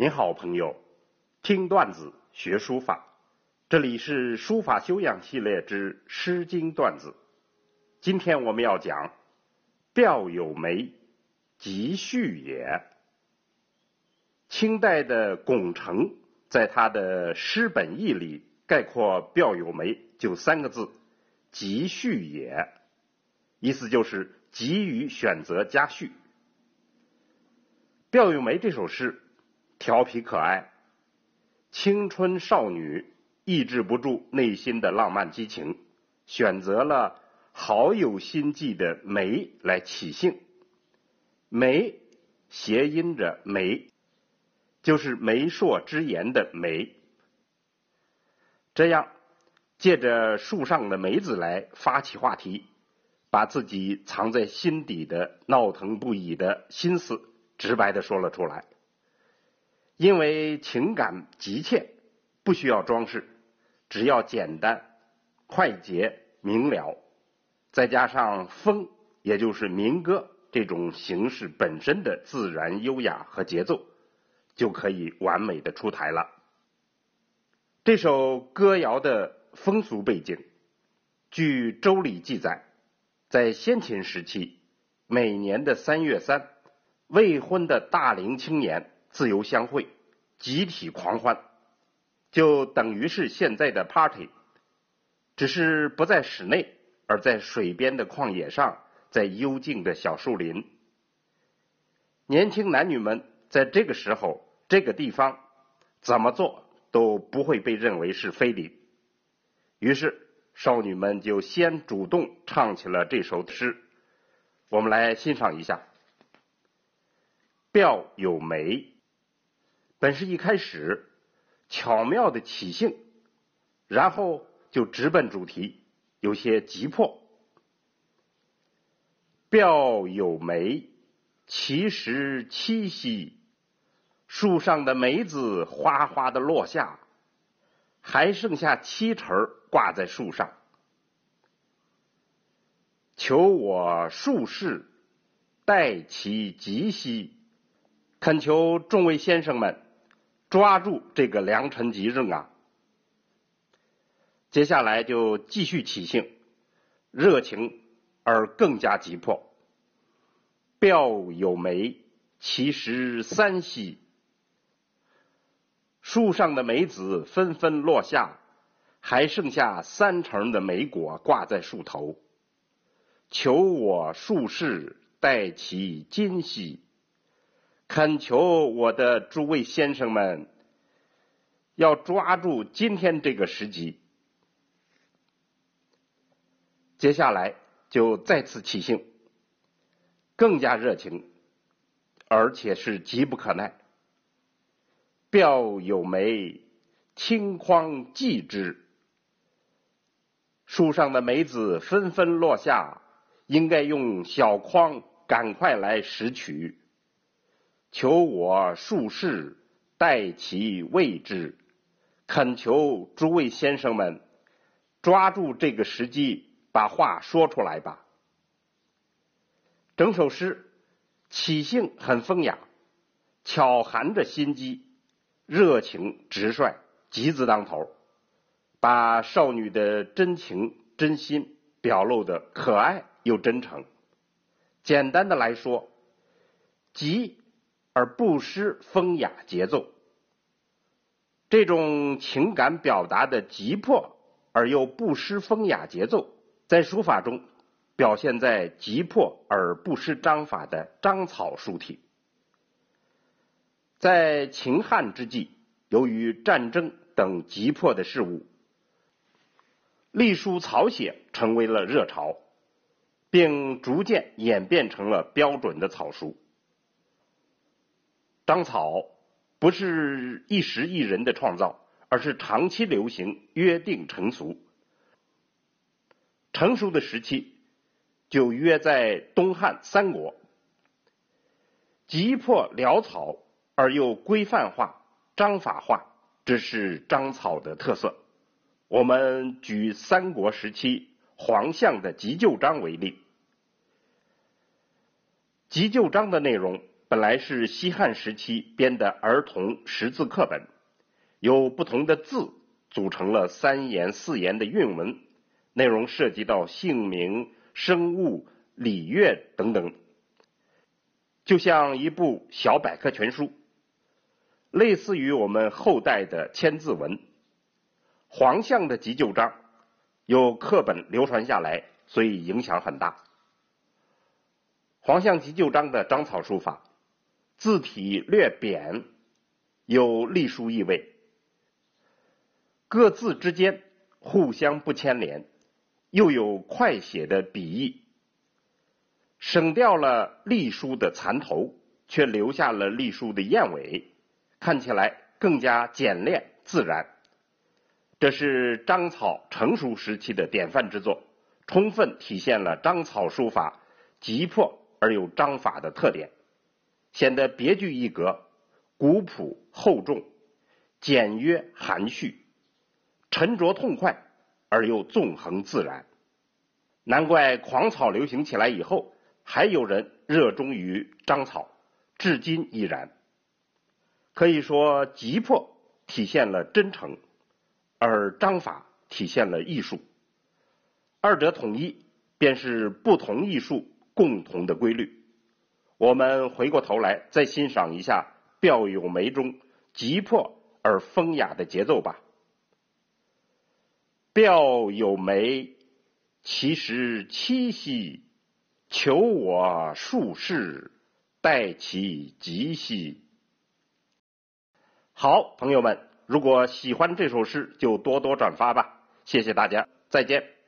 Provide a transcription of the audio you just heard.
您好，朋友，听段子学书法，这里是书法修养系列之《诗经》段子。今天我们要讲“表有梅，即序也”。清代的龚澄在他的《诗本义》里概括“表有梅”就三个字：“即序也”，意思就是急于选择加序。《表有梅》这首诗。调皮可爱，青春少女抑制不住内心的浪漫激情，选择了好有心计的梅来起兴。梅谐音着梅，就是媒妁之言的梅。这样借着树上的梅子来发起话题，把自己藏在心底的闹腾不已的心思直白的说了出来。因为情感急切，不需要装饰，只要简单、快捷、明了，再加上风，也就是民歌这种形式本身的自然、优雅和节奏，就可以完美的出台了。这首歌谣的风俗背景，据《周礼》记载，在先秦时期，每年的三月三，未婚的大龄青年。自由相会，集体狂欢，就等于是现在的 party，只是不在室内，而在水边的旷野上，在幽静的小树林。年轻男女们在这个时候、这个地方，怎么做都不会被认为是非礼。于是，少女们就先主动唱起了这首诗。我们来欣赏一下：“表有梅。”本是一开始巧妙的起兴，然后就直奔主题，有些急迫。表有梅，其实七夕，树上的梅子哗哗的落下，还剩下七成挂在树上。求我术士待其吉兮，恳求众位先生们。抓住这个良辰吉日啊！接下来就继续起兴，热情而更加急迫。表有梅，其实三夕，树上的梅子纷纷落下，还剩下三成的梅果挂在树头。求我术士代其今夕。恳求我的诸位先生们，要抓住今天这个时机。接下来就再次起兴，更加热情，而且是急不可耐。表有梅，青筐寄之。树上的梅子纷纷落下，应该用小筐赶快来拾取。求我术士代其位之，恳求诸位先生们抓住这个时机，把话说出来吧。整首诗起兴很风雅，巧含着心机，热情直率，急字当头，把少女的真情真心表露的可爱又真诚。简单的来说，急。而不失风雅节奏，这种情感表达的急迫而又不失风雅节奏，在书法中表现在急迫而不失章法的章草书体。在秦汉之际，由于战争等急迫的事物，隶书草写成为了热潮，并逐渐演变成了标准的草书。章草不是一时一人的创造，而是长期流行、约定成俗。成熟的时期就约在东汉、三国。急迫潦草而又规范化、章法化，这是章草的特色。我们举三国时期黄象的急救章为例，急救章的内容。本来是西汉时期编的儿童识字课本，由不同的字组成了三言四言的韵文，内容涉及到姓名、生物、礼乐等等，就像一部小百科全书，类似于我们后代的千字文。黄象的急救章有课本流传下来，所以影响很大。黄象急救章的章草书法，字体略扁，有隶书意味，各字之间互相不牵连，又有快写的笔意，省掉了隶书的残头，却留下了隶书的燕尾，看起来更加简练自然。这是章草成熟时期的典范之作，充分体现了章草书法急迫。而有章法的特点，显得别具一格，古朴厚重，简约含蓄，沉着痛快而又纵横自然。难怪狂草流行起来以后，还有人热衷于章草，至今依然。可以说，急迫体现了真诚，而章法体现了艺术，二者统一便是不同艺术。共同的规律，我们回过头来再欣赏一下表有梅中急迫而风雅的节奏吧。表有梅，其实七夕，求我数世，待其吉兮。好，朋友们，如果喜欢这首诗，就多多转发吧。谢谢大家，再见。